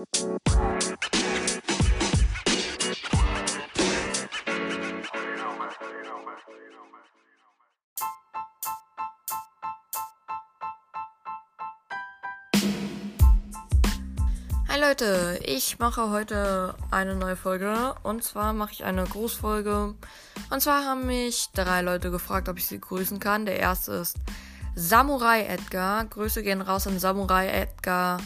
Hi Leute, ich mache heute eine neue Folge und zwar mache ich eine Grußfolge. Und zwar haben mich drei Leute gefragt, ob ich sie grüßen kann. Der erste ist Samurai Edgar. Grüße gehen raus an Samurai Edgar.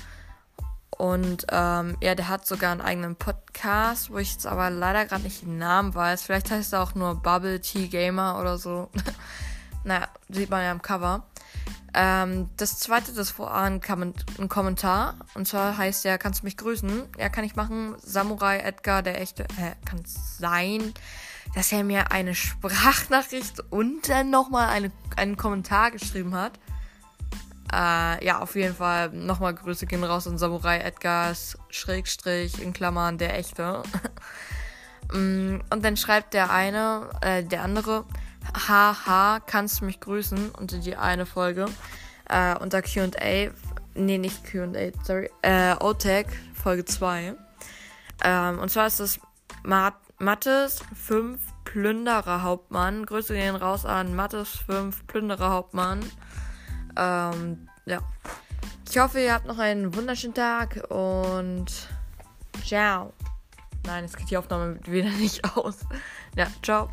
Und ähm, ja, der hat sogar einen eigenen Podcast, wo ich jetzt aber leider gerade nicht den Namen weiß. Vielleicht heißt er auch nur Bubble Tea Gamer oder so. naja, sieht man ja im Cover. Ähm, das zweite, das kam ein Kommentar. Und zwar heißt der, kannst du mich grüßen? Ja, kann ich machen. Samurai Edgar, der echte. Äh, kann sein, dass er mir eine Sprachnachricht und dann nochmal eine, einen Kommentar geschrieben hat. Äh, ja, auf jeden Fall nochmal Grüße gehen raus an Samurai Edgars Schrägstrich in Klammern der echte. Mm, und dann schreibt der eine, äh, der andere, haha, kannst du mich grüßen unter die eine Folge. Äh, unter QA. Nee, nicht QA, sorry. Äh, OTEC, Folge 2. Ähm, und zwar ist es Mat Mattes 5 Plünderer Hauptmann. Grüße gehen raus an Mattes 5 Plünderer Hauptmann. Ähm, ja. Ich hoffe, ihr habt noch einen wunderschönen Tag und ciao. Nein, es geht die Aufnahme wieder nicht aus. Ja, ciao.